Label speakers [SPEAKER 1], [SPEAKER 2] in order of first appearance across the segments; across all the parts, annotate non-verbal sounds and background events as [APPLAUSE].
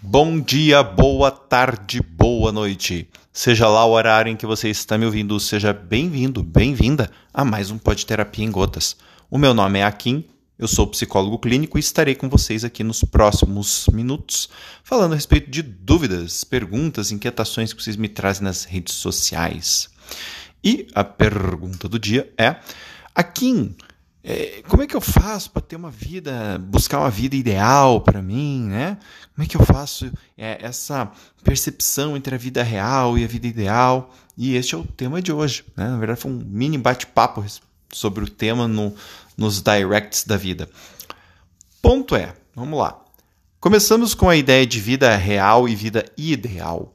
[SPEAKER 1] Bom dia, boa tarde, boa noite. Seja lá o horário em que você está me ouvindo, seja bem-vindo, bem-vinda a mais um Pod Terapia em Gotas. O meu nome é Akin, eu sou psicólogo clínico e estarei com vocês aqui nos próximos minutos falando a respeito de dúvidas, perguntas, inquietações que vocês me trazem nas redes sociais. E a pergunta do dia é: Akin, é, como é que eu faço para ter uma vida, buscar uma vida ideal para mim, né? Como é que eu faço é, essa percepção entre a vida real e a vida ideal? E este é o tema de hoje, né? Na verdade, foi um mini bate-papo sobre o tema no, nos directs da vida. Ponto é, vamos lá. Começamos com a ideia de vida real e vida ideal.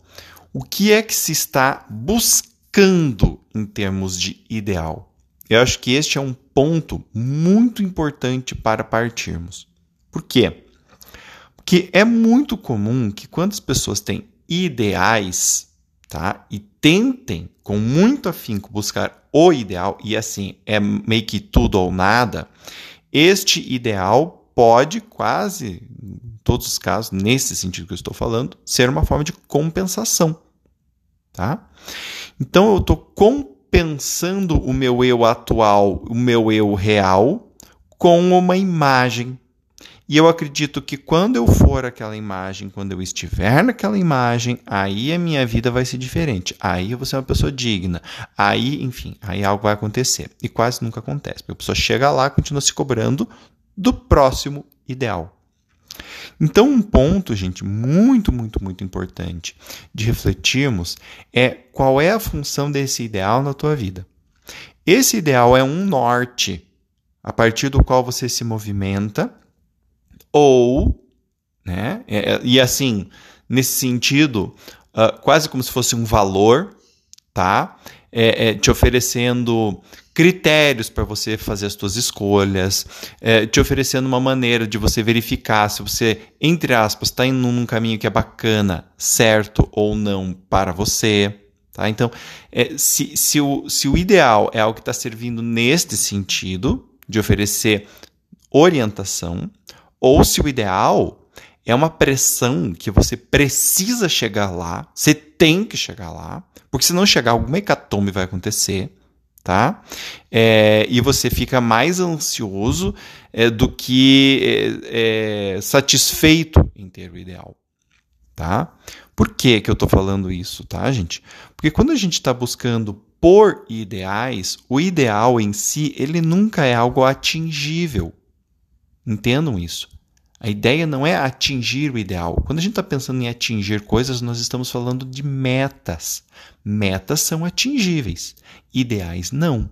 [SPEAKER 1] O que é que se está buscando em termos de ideal? Eu acho que este é um ponto muito importante para partirmos. Por quê? Porque é muito comum que quando as pessoas têm ideais, tá? E tentem com muito afinco buscar o ideal e assim é meio que tudo ou nada, este ideal pode quase, em todos os casos, nesse sentido que eu estou falando, ser uma forma de compensação, tá? Então eu estou pensando o meu eu atual, o meu eu real, com uma imagem. E eu acredito que quando eu for aquela imagem, quando eu estiver naquela imagem, aí a minha vida vai ser diferente. Aí eu vou ser uma pessoa digna. Aí, enfim, aí algo vai acontecer. E quase nunca acontece. Porque a pessoa chega lá e continua se cobrando do próximo ideal. Então, um ponto, gente, muito, muito, muito importante de refletirmos é qual é a função desse ideal na tua vida. Esse ideal é um norte a partir do qual você se movimenta, ou, né, é, é e assim, nesse sentido, uh, quase como se fosse um valor, tá? É, é, te oferecendo critérios para você fazer as suas escolhas, é, te oferecendo uma maneira de você verificar se você, entre aspas, está indo num caminho que é bacana, certo ou não para você. Tá? Então, é, se, se, o, se o ideal é algo que está servindo neste sentido, de oferecer orientação, ou se o ideal é uma pressão que você precisa chegar lá, você tem que chegar lá, porque se não chegar, alguma hecatombe vai acontecer tá? É, e você fica mais ansioso é, do que é, é satisfeito em ter o ideal, tá? Por que, que eu estou falando isso, tá, gente? Porque quando a gente está buscando por ideais, o ideal em si, ele nunca é algo atingível. Entendam isso. A ideia não é atingir o ideal. Quando a gente está pensando em atingir coisas, nós estamos falando de metas. Metas são atingíveis, ideais não.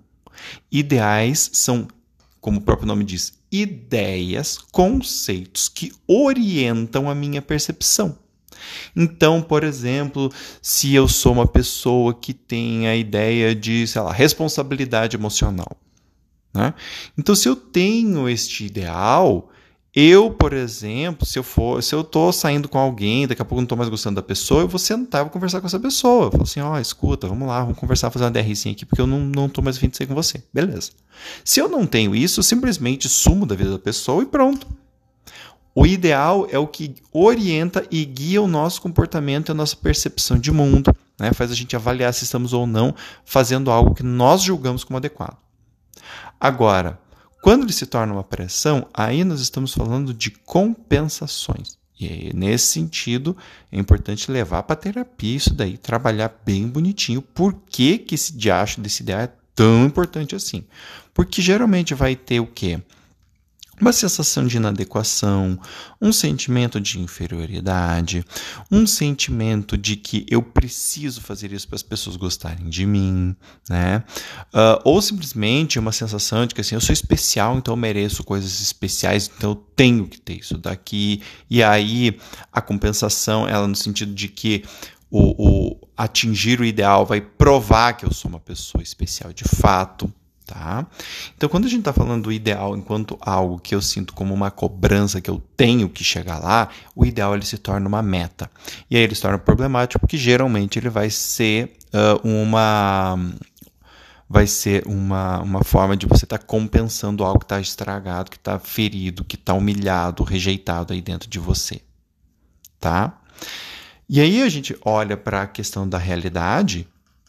[SPEAKER 1] Ideais são, como o próprio nome diz, ideias, conceitos que orientam a minha percepção. Então, por exemplo, se eu sou uma pessoa que tem a ideia de, sei lá, responsabilidade emocional, né? Então, se eu tenho este ideal, eu, por exemplo, se eu for, se eu tô saindo com alguém, daqui a pouco não tô mais gostando da pessoa, eu vou sentar vou conversar com essa pessoa. Eu falo assim, ó, oh, escuta, vamos lá, vamos conversar, fazer uma DRzinha aqui, porque eu não, não tô mais afim de sair com você. Beleza. Se eu não tenho isso, eu simplesmente sumo da vida da pessoa e pronto. O ideal é o que orienta e guia o nosso comportamento e a nossa percepção de mundo, né? faz a gente avaliar se estamos ou não fazendo algo que nós julgamos como adequado. Agora, quando ele se torna uma pressão, aí nós estamos falando de compensações. E nesse sentido, é importante levar para terapia isso daí, trabalhar bem bonitinho. Por que, que esse diacho desse ideal é tão importante assim? Porque geralmente vai ter o quê? Uma sensação de inadequação, um sentimento de inferioridade, um sentimento de que eu preciso fazer isso para as pessoas gostarem de mim, né? Uh, ou simplesmente uma sensação de que assim, eu sou especial, então eu mereço coisas especiais, então eu tenho que ter isso daqui. E aí a compensação, ela no sentido de que o, o atingir o ideal vai provar que eu sou uma pessoa especial de fato. Tá? Então, quando a gente está falando do ideal enquanto algo que eu sinto como uma cobrança que eu tenho que chegar lá, o ideal ele se torna uma meta. E aí ele se torna problemático porque geralmente ele vai ser uh, uma vai ser uma, uma forma de você estar tá compensando algo que está estragado, que está ferido, que está humilhado, rejeitado aí dentro de você. Tá? E aí a gente olha para a questão da realidade,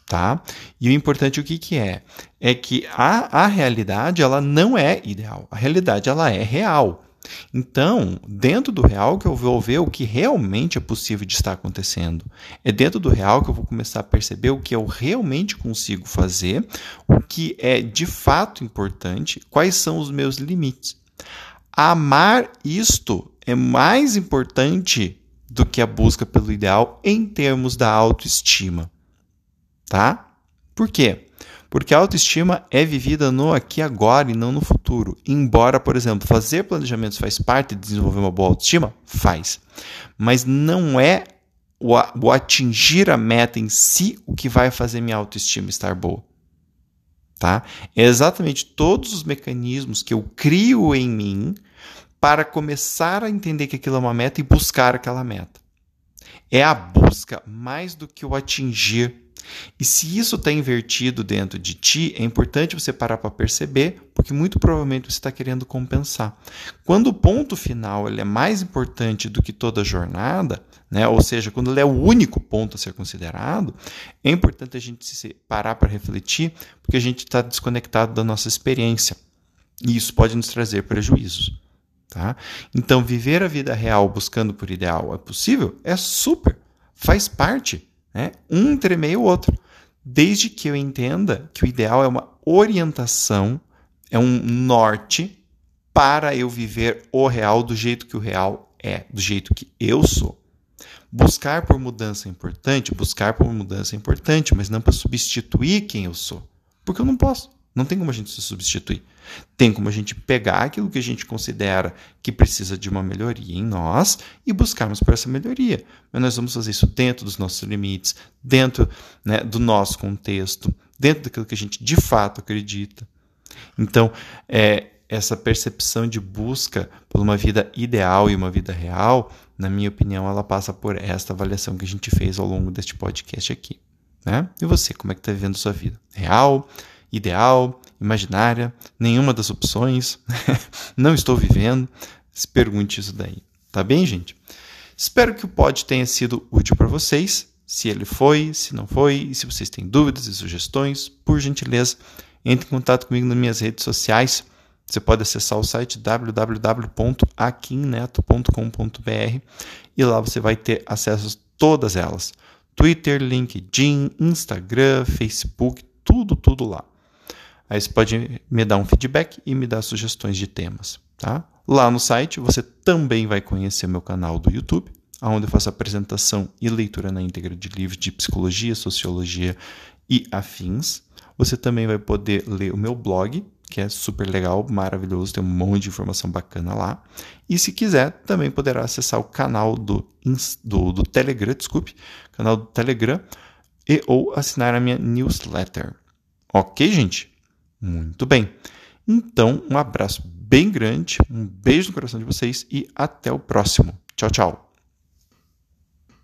[SPEAKER 1] tá? E o importante o que, que é? É que a, a realidade ela não é ideal. A realidade ela é real. Então, dentro do real que eu vou ver o que realmente é possível de estar acontecendo. É dentro do real que eu vou começar a perceber o que eu realmente consigo fazer, o que é de fato importante, quais são os meus limites. Amar isto é mais importante do que a busca pelo ideal em termos da autoestima. Tá? Por quê? Porque a autoestima é vivida no aqui agora e não no futuro. Embora, por exemplo, fazer planejamentos faz parte de desenvolver uma boa autoestima, faz. Mas não é o atingir a meta em si o que vai fazer minha autoestima estar boa. Tá? É exatamente todos os mecanismos que eu crio em mim para começar a entender que aquilo é uma meta e buscar aquela meta. É a busca mais do que o atingir e se isso está invertido dentro de ti, é importante você parar para perceber, porque muito provavelmente você está querendo compensar. Quando o ponto final ele é mais importante do que toda a jornada, né? ou seja, quando ele é o único ponto a ser considerado, é importante a gente se parar para refletir, porque a gente está desconectado da nossa experiência. E isso pode nos trazer prejuízos. Tá? Então, viver a vida real buscando por ideal é possível? É super, faz parte né? Um entremeia o outro. Desde que eu entenda que o ideal é uma orientação, é um norte para eu viver o real do jeito que o real é, do jeito que eu sou. Buscar por mudança é importante, buscar por mudança é importante, mas não para substituir quem eu sou. Porque eu não posso. Não tem como a gente se substituir. Tem como a gente pegar aquilo que a gente considera que precisa de uma melhoria em nós e buscarmos por essa melhoria. Mas nós vamos fazer isso dentro dos nossos limites, dentro né, do nosso contexto, dentro daquilo que a gente de fato acredita. Então, é, essa percepção de busca por uma vida ideal e uma vida real, na minha opinião, ela passa por esta avaliação que a gente fez ao longo deste podcast aqui. Né? E você, como é que está vivendo sua vida? Real? Ideal, imaginária, nenhuma das opções, [LAUGHS] não estou vivendo. Se pergunte isso daí. Tá bem, gente? Espero que o pod tenha sido útil para vocês. Se ele foi, se não foi, e se vocês têm dúvidas e sugestões, por gentileza, entre em contato comigo nas minhas redes sociais. Você pode acessar o site www.aquinneto.com.br e lá você vai ter acesso a todas elas: Twitter, LinkedIn, Instagram, Facebook, tudo, tudo lá. Aí você pode me dar um feedback e me dar sugestões de temas. Tá? Lá no site você também vai conhecer meu canal do YouTube, onde eu faço apresentação e leitura na íntegra de livros de psicologia, sociologia e afins. Você também vai poder ler o meu blog, que é super legal, maravilhoso, tem um monte de informação bacana lá. E se quiser, também poderá acessar o canal do, do, do Telegram, desculpe, canal do Telegram, e ou assinar a minha newsletter. Ok, gente? Muito bem. Então, um abraço bem grande, um beijo no coração de vocês e até o próximo. Tchau, tchau.